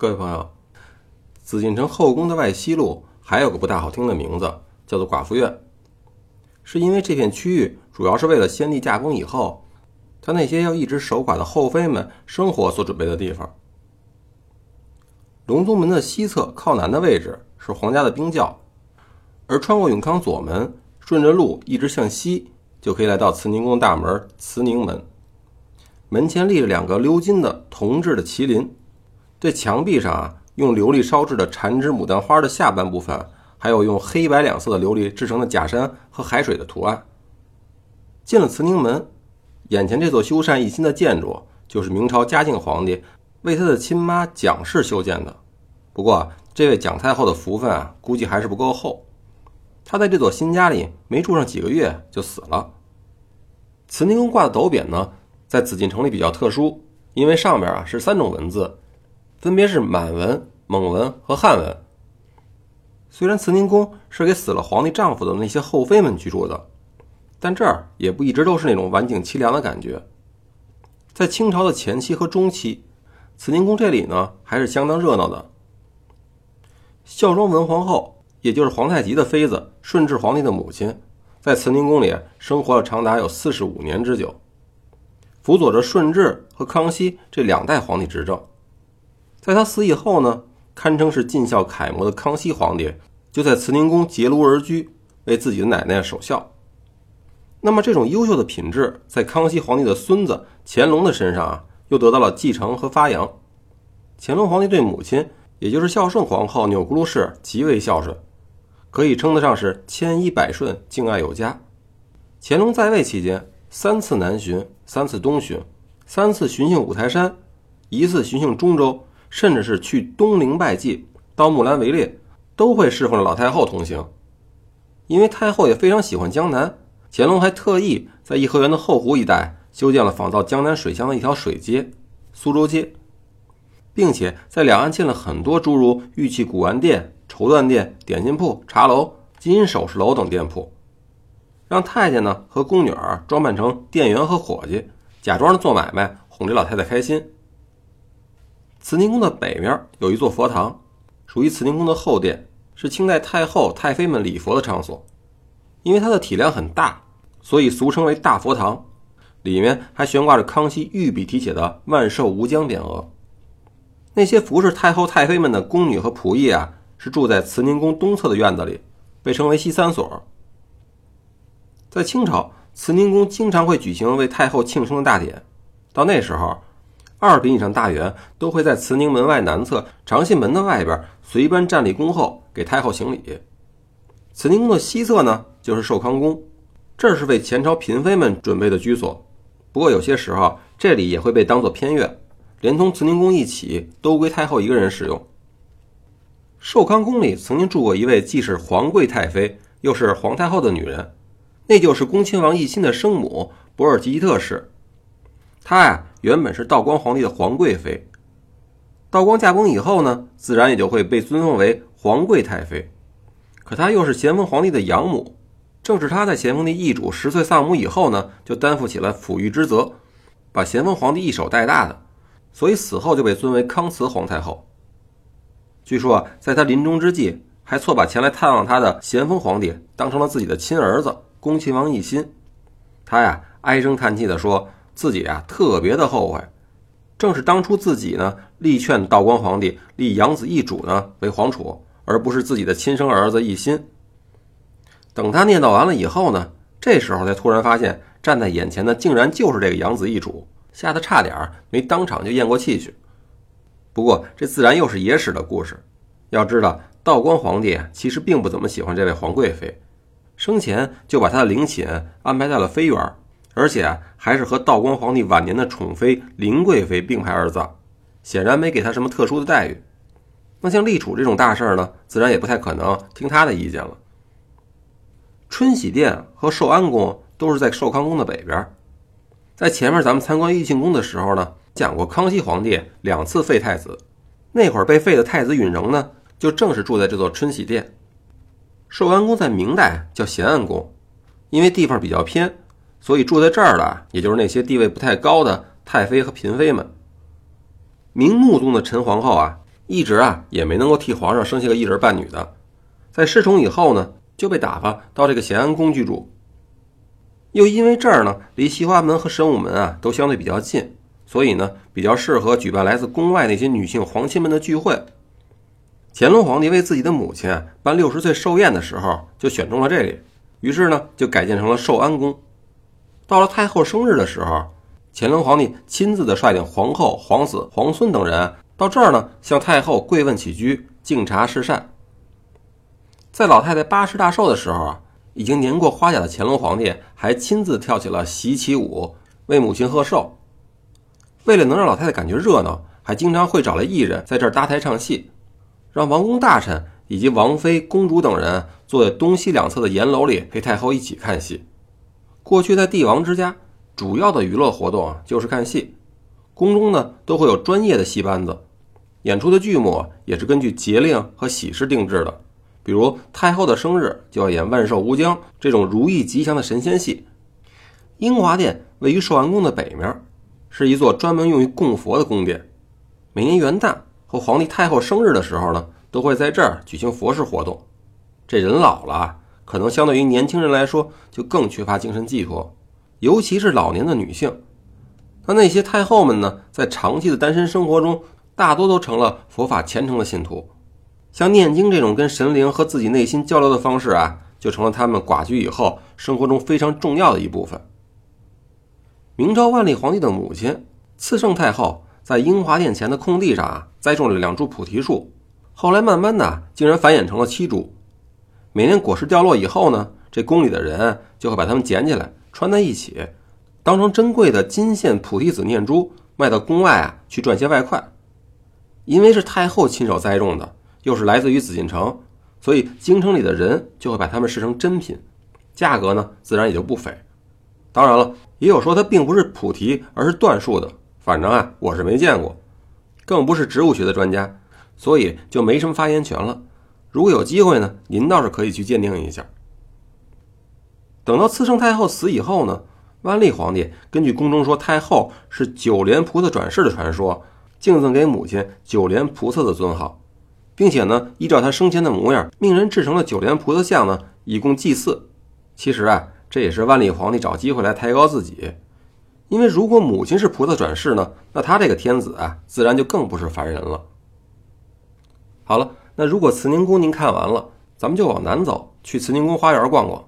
各位朋友，紫禁城后宫的外西路还有个不大好听的名字，叫做寡妇院，是因为这片区域主要是为了先帝驾崩以后，他那些要一直守寡的后妃们生活所准备的地方。隆宗门的西侧靠南的位置是皇家的冰窖，而穿过永康左门，顺着路一直向西，就可以来到慈宁宫大门慈宁门。门前立着两个鎏金的铜制的麒麟。这墙壁上啊，用琉璃烧制的缠枝牡丹花的下半部分，还有用黑白两色的琉璃制成的假山和海水的图案。进了慈宁门，眼前这座修缮一新的建筑，就是明朝嘉靖皇帝为他的亲妈蒋氏修建的。不过，这位蒋太后的福分啊，估计还是不够厚。她在这座新家里没住上几个月就死了。慈宁宫挂的斗匾呢，在紫禁城里比较特殊，因为上面啊是三种文字。分别是满文、蒙文和汉文。虽然慈宁宫是给死了皇帝丈夫的那些后妃们居住的，但这儿也不一直都是那种晚景凄凉的感觉。在清朝的前期和中期，慈宁宫这里呢还是相当热闹的。孝庄文皇后，也就是皇太极的妃子，顺治皇帝的母亲，在慈宁宫里生活了长达有四十五年之久，辅佐着顺治和康熙这两代皇帝执政。在他死以后呢，堪称是尽孝楷模的康熙皇帝就在慈宁宫结庐而居，为自己的奶奶守孝。那么这种优秀的品质，在康熙皇帝的孙子乾隆的身上啊，又得到了继承和发扬。乾隆皇帝对母亲，也就是孝顺皇后钮钴禄氏极为孝顺，可以称得上是千依百顺，敬爱有加。乾隆在位期间，三次南巡，三次东巡，三次巡幸五台山，一次巡幸中州。甚至是去东陵拜祭、到木兰围猎，都会侍奉着老太后同行。因为太后也非常喜欢江南，乾隆还特意在颐和园的后湖一带修建了仿造江南水乡的一条水街——苏州街，并且在两岸建了很多诸如玉器古玩店、绸缎店、点心铺、茶楼、金银首饰楼等店铺，让太监呢和宫女儿装扮成店员和伙计，假装着做买卖，哄这老太太开心。慈宁宫的北面有一座佛堂，属于慈宁宫的后殿，是清代太后、太妃们礼佛的场所。因为它的体量很大，所以俗称为大佛堂。里面还悬挂着康熙御笔题写的“万寿无疆”匾额。那些服侍太后、太妃们的宫女和仆役啊，是住在慈宁宫东侧的院子里，被称为西三所。在清朝，慈宁宫经常会举行为太后庆生的大典，到那时候。二品以上大员都会在慈宁门外南侧长信门的外边随班站立恭候，给太后行礼。慈宁宫的西侧呢，就是寿康宫，这是为前朝嫔妃们准备的居所。不过有些时候，这里也会被当做偏院，连同慈宁宫一起都归太后一个人使用。寿康宫里曾经住过一位既是皇贵太妃又是皇太后的女人，那就是恭亲王奕欣的生母博尔济吉特氏。她呀。原本是道光皇帝的皇贵妃，道光驾崩以后呢，自然也就会被尊奉为皇贵太妃。可她又是咸丰皇帝的养母，正是她在咸丰帝易主十岁丧母以后呢，就担负起了抚育之责，把咸丰皇帝一手带大的，所以死后就被尊为康慈皇太后。据说啊在她临终之际，还错把前来探望她的咸丰皇帝当成了自己的亲儿子恭亲王奕欣。他呀唉声叹气地说。自己啊特别的后悔，正是当初自己呢力劝道光皇帝立养子奕主呢为皇储，而不是自己的亲生儿子奕欣。等他念叨完了以后呢，这时候才突然发现站在眼前的竟然就是这个养子奕主，吓得差点没当场就咽过气去。不过这自然又是野史的故事。要知道道光皇帝其实并不怎么喜欢这位皇贵妃，生前就把他的陵寝安排在了妃园。而且还是和道光皇帝晚年的宠妃林贵妃并排而葬，显然没给他什么特殊的待遇。那像立储这种大事儿呢，自然也不太可能听他的意见了。春喜殿和寿安宫都是在寿康宫的北边。在前面咱们参观玉庆宫的时候呢，讲过康熙皇帝两次废太子，那会儿被废的太子允仍呢，就正是住在这座春喜殿。寿安宫在明代叫咸安宫，因为地方比较偏。所以住在这儿的，也就是那些地位不太高的太妃和嫔妃们。明穆宗的陈皇后啊，一直啊也没能够替皇上生下个一儿半女的。在失宠以后呢，就被打发到这个咸安宫居住。又因为这儿呢离西华门和神武门啊都相对比较近，所以呢比较适合举办来自宫外那些女性皇亲们的聚会。乾隆皇帝为自己的母亲办六十岁寿宴的时候，就选中了这里，于是呢就改建成了寿安宫。到了太后生日的时候，乾隆皇帝亲自的率领皇后、皇子、皇孙等人到这儿呢，向太后跪问起居、敬茶示善。在老太太八十大寿的时候，已经年过花甲的乾隆皇帝还亲自跳起了习旗舞，为母亲贺寿。为了能让老太太感觉热闹，还经常会找来艺人在这儿搭台唱戏。让王公大臣以及王妃、公主等人坐在东西两侧的檐楼里陪太后一起看戏。过去在帝王之家，主要的娱乐活动啊就是看戏，宫中呢都会有专业的戏班子，演出的剧目也是根据节令和喜事定制的。比如太后的生日就要演万寿无疆这种如意吉祥的神仙戏。英华殿位于寿安宫的北面，是一座专门用于供佛的宫殿，每年元旦。和皇帝太后生日的时候呢，都会在这儿举行佛事活动。这人老了，可能相对于年轻人来说，就更缺乏精神寄托，尤其是老年的女性。那那些太后们呢，在长期的单身生活中，大多都成了佛法虔诚的信徒。像念经这种跟神灵和自己内心交流的方式啊，就成了他们寡居以后生活中非常重要的一部分。明朝万历皇帝的母亲慈圣太后。在英华殿前的空地上啊，栽种了两株菩提树，后来慢慢的竟然繁衍成了七株。每年果实掉落以后呢，这宫里的人就会把它们捡起来穿在一起，当成珍贵的金线菩提子念珠卖到宫外啊去赚些外快。因为是太后亲手栽种的，又是来自于紫禁城，所以京城里的人就会把它们视成珍品，价格呢自然也就不菲。当然了，也有说它并不是菩提，而是椴树的。反正啊，我是没见过，更不是植物学的专家，所以就没什么发言权了。如果有机会呢，您倒是可以去鉴定一下。等到慈圣太后死以后呢，万历皇帝根据宫中说太后是九莲菩萨转世的传说，敬赠给母亲九莲菩萨的尊号，并且呢，依照她生前的模样，命人制成了九莲菩萨像呢，以供祭祀。其实啊，这也是万历皇帝找机会来抬高自己。因为如果母亲是菩萨转世呢，那他这个天子啊，自然就更不是凡人了。好了，那如果慈宁宫您看完了，咱们就往南走，去慈宁宫花园逛逛。